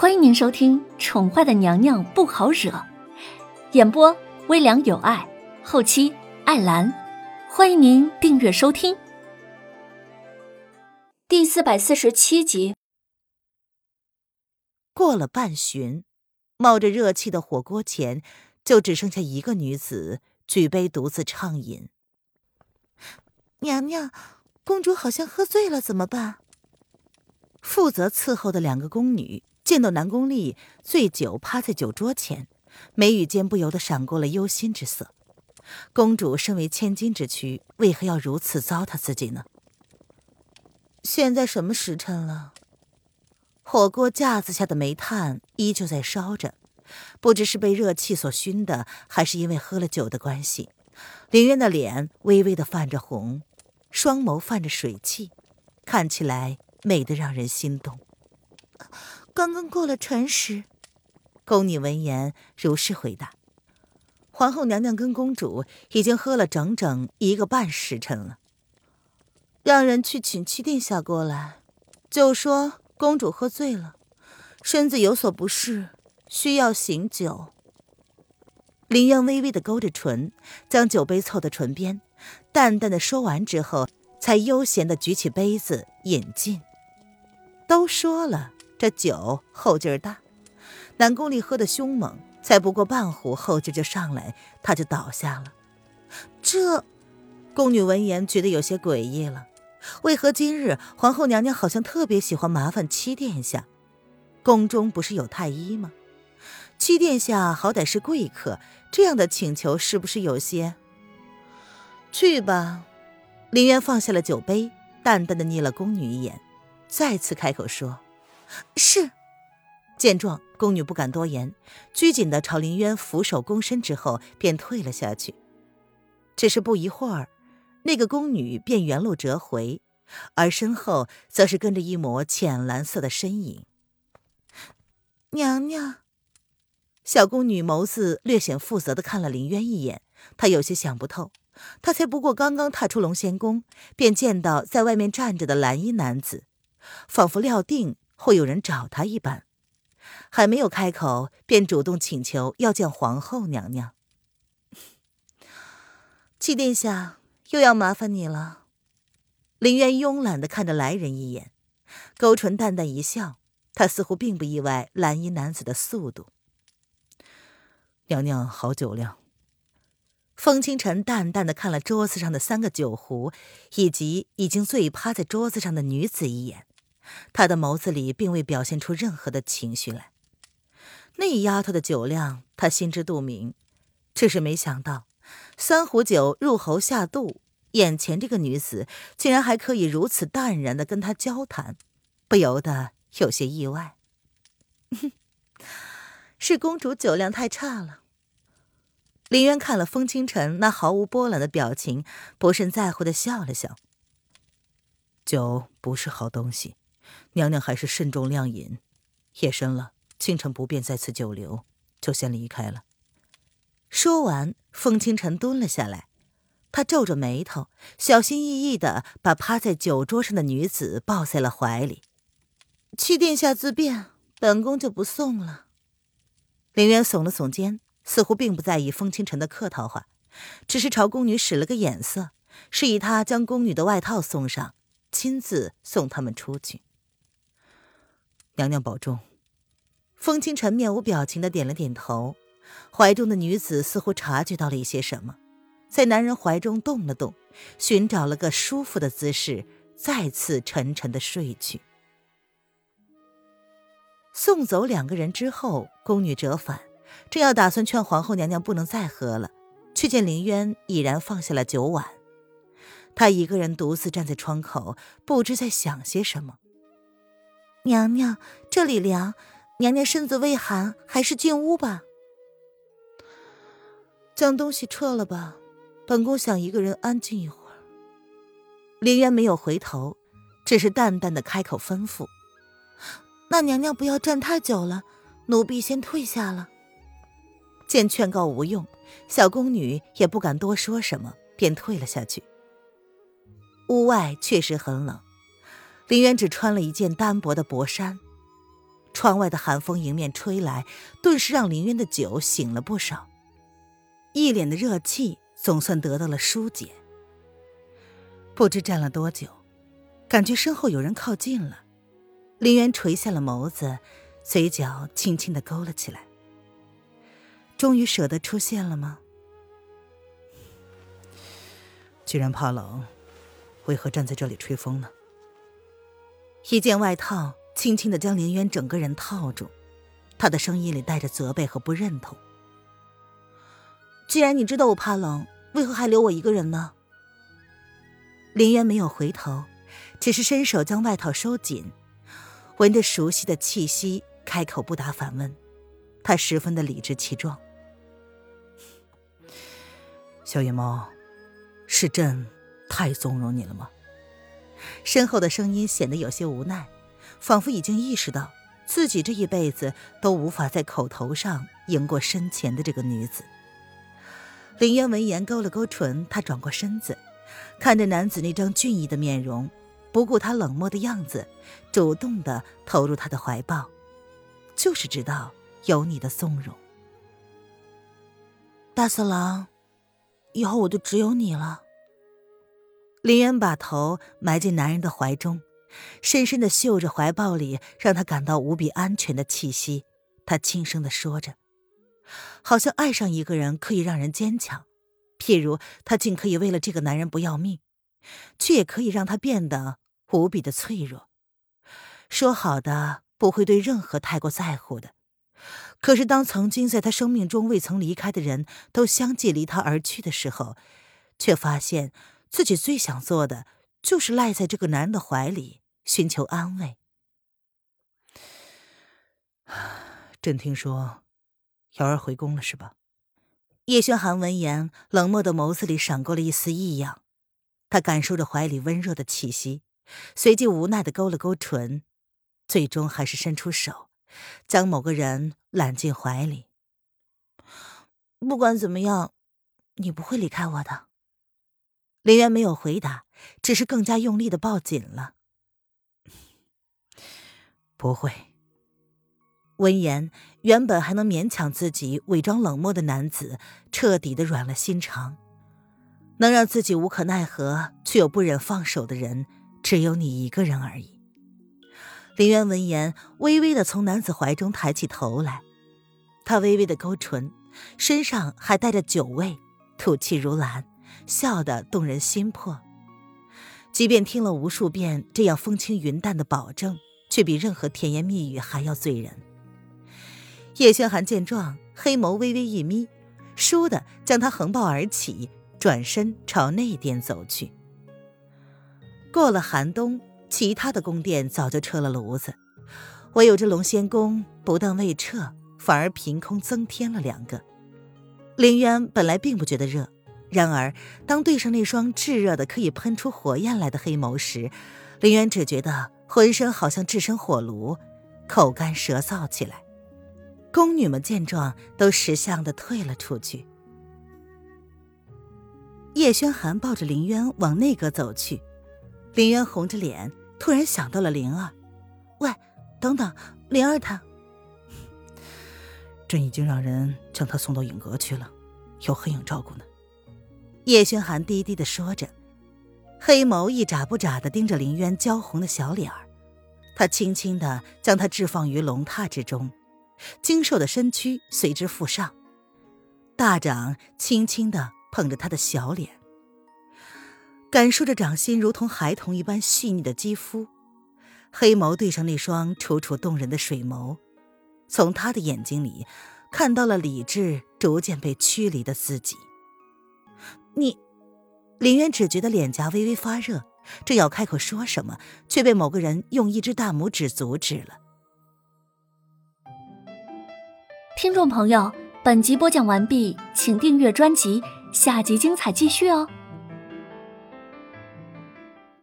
欢迎您收听《宠坏的娘娘不好惹》，演播微凉有爱，后期艾兰。欢迎您订阅收听。第四百四十七集。过了半旬，冒着热气的火锅前，就只剩下一个女子举杯独自畅饮。娘娘，公主好像喝醉了，怎么办？负责伺候的两个宫女见到南宫丽醉酒趴在酒桌前，眉宇间不由得闪过了忧心之色。公主身为千金之躯，为何要如此糟蹋自己呢？现在什么时辰了？火锅架子下的煤炭依旧在烧着，不知是被热气所熏的，还是因为喝了酒的关系，林渊的脸微微的泛着红，双眸泛着水汽，看起来。美得让人心动。刚刚过了辰时，宫女闻言如是回答：“皇后娘娘跟公主已经喝了整整一个半时辰了。让人去请七殿下过来，就说公主喝醉了，身子有所不适，需要醒酒。”林渊微微的勾着唇，将酒杯凑到唇边，淡淡的说完之后，才悠闲的举起杯子饮尽。都说了，这酒后劲儿大，南宫丽喝得凶猛，才不过半壶后劲就上来，他就倒下了。这，宫女闻言觉得有些诡异了，为何今日皇后娘娘好像特别喜欢麻烦七殿下？宫中不是有太医吗？七殿下好歹是贵客，这样的请求是不是有些？去吧，林渊放下了酒杯，淡淡的睨了宫女一眼。再次开口说：“是。”见状，宫女不敢多言，拘谨的朝林渊俯首躬身之后，便退了下去。只是不一会儿，那个宫女便原路折回，而身后则是跟着一抹浅蓝色的身影。娘娘，小宫女眸子略显负责的看了林渊一眼，她有些想不透。她才不过刚刚踏出龙仙宫，便见到在外面站着的蓝衣男子。仿佛料定会有人找他一般，还没有开口，便主动请求要见皇后娘娘。七殿下又要麻烦你了。林渊慵懒的看着来人一眼，勾唇淡淡一笑，他似乎并不意外蓝衣男子的速度。娘娘好酒量。风清晨淡淡的看了桌子上的三个酒壶，以及已经醉趴在桌子上的女子一眼。他的眸子里并未表现出任何的情绪来。那丫头的酒量，他心知肚明，只是没想到三壶酒入喉下肚，眼前这个女子竟然还可以如此淡然的跟他交谈，不由得有些意外。是公主酒量太差了。林渊看了风清晨那毫无波澜的表情，不甚在乎的笑了笑。酒不是好东西。娘娘还是慎重量饮，夜深了，清晨不便在此久留，就先离开了。说完，风清晨蹲了下来，他皱着眉头，小心翼翼的把趴在酒桌上的女子抱在了怀里。七殿下自便，本宫就不送了。林渊耸了耸肩，似乎并不在意风清晨的客套话，只是朝宫女使了个眼色，示意她将宫女的外套送上，亲自送他们出去。娘娘保重。风清晨面无表情的点了点头，怀中的女子似乎察觉到了一些什么，在男人怀中动了动，寻找了个舒服的姿势，再次沉沉的睡去。送走两个人之后，宫女折返，正要打算劝皇后娘娘不能再喝了，却见林渊已然放下了酒碗，他一个人独自站在窗口，不知在想些什么。娘娘，这里凉，娘娘身子未寒，还是进屋吧。将东西撤了吧，本宫想一个人安静一会儿。林渊没有回头，只是淡淡的开口吩咐：“那娘娘不要站太久了，奴婢先退下了。”见劝告无用，小宫女也不敢多说什么，便退了下去。屋外确实很冷。林渊只穿了一件单薄的薄衫，窗外的寒风迎面吹来，顿时让林渊的酒醒了不少，一脸的热气总算得到了疏解。不知站了多久，感觉身后有人靠近了，林渊垂下了眸子，嘴角轻轻的勾了起来。终于舍得出现了吗？既然怕冷，为何站在这里吹风呢？一件外套轻轻的将林渊整个人套住，他的声音里带着责备和不认同。既然你知道我怕冷，为何还留我一个人呢？林渊没有回头，只是伸手将外套收紧，闻着熟悉的气息，开口不答反问。他十分的理直气壮。小野猫。是朕太纵容你了吗？身后的声音显得有些无奈，仿佛已经意识到自己这一辈子都无法在口头上赢过身前的这个女子。林渊闻言勾了勾唇，他转过身子，看着男子那张俊逸的面容，不顾他冷漠的样子，主动的投入他的怀抱，就是知道有你的纵容。大色狼。以后我就只有你了。林渊把头埋进男人的怀中，深深的嗅着怀抱里让他感到无比安全的气息。他轻声的说着，好像爱上一个人可以让人坚强，譬如他竟可以为了这个男人不要命，却也可以让他变得无比的脆弱。说好的不会对任何太过在乎的。可是，当曾经在他生命中未曾离开的人都相继离他而去的时候，却发现自己最想做的就是赖在这个男人的怀里，寻求安慰。朕听说，瑶儿回宫了，是吧？叶轩寒闻言，冷漠的眸子里闪过了一丝异样。他感受着怀里温热的气息，随即无奈的勾了勾唇，最终还是伸出手。将某个人揽进怀里。不管怎么样，你不会离开我的。林渊没有回答，只是更加用力的抱紧了。不会。闻言，原本还能勉强自己伪装冷漠的男子，彻底的软了心肠。能让自己无可奈何却又不忍放手的人，只有你一个人而已。林渊闻言，微微的从男子怀中抬起头来，他微微的勾唇，身上还带着酒味，吐气如兰，笑得动人心魄。即便听了无数遍这样风轻云淡的保证，却比任何甜言蜜语还要醉人。叶轩寒见状，黑眸微微一眯，倏地将他横抱而起，转身朝内殿走去。过了寒冬。其他的宫殿早就撤了炉子，唯有这龙仙宫不但未撤，反而凭空增添了两个。林渊本来并不觉得热，然而当对上那双炙热的可以喷出火焰来的黑眸时，林渊只觉得浑身好像置身火炉，口干舌燥起来。宫女们见状，都识相的退了出去。叶轩寒抱着林渊往内阁走去。林渊红着脸，突然想到了灵儿。喂，等等，灵儿她……朕已经让人将她送到影阁去了，有黑影照顾呢。叶轩寒低低的说着，黑眸一眨不眨的盯着林渊娇红的小脸儿。他轻轻的将她置放于龙榻之中，精瘦的身躯随之附上，大掌轻轻的捧着她的小脸。感受着掌心如同孩童一般细腻的肌肤，黑眸对上那双楚楚动人的水眸，从他的眼睛里看到了理智逐渐被驱离的自己。你，林渊只觉得脸颊微微发热，正要开口说什么，却被某个人用一只大拇指阻止了。听众朋友，本集播讲完毕，请订阅专辑，下集精彩继续哦。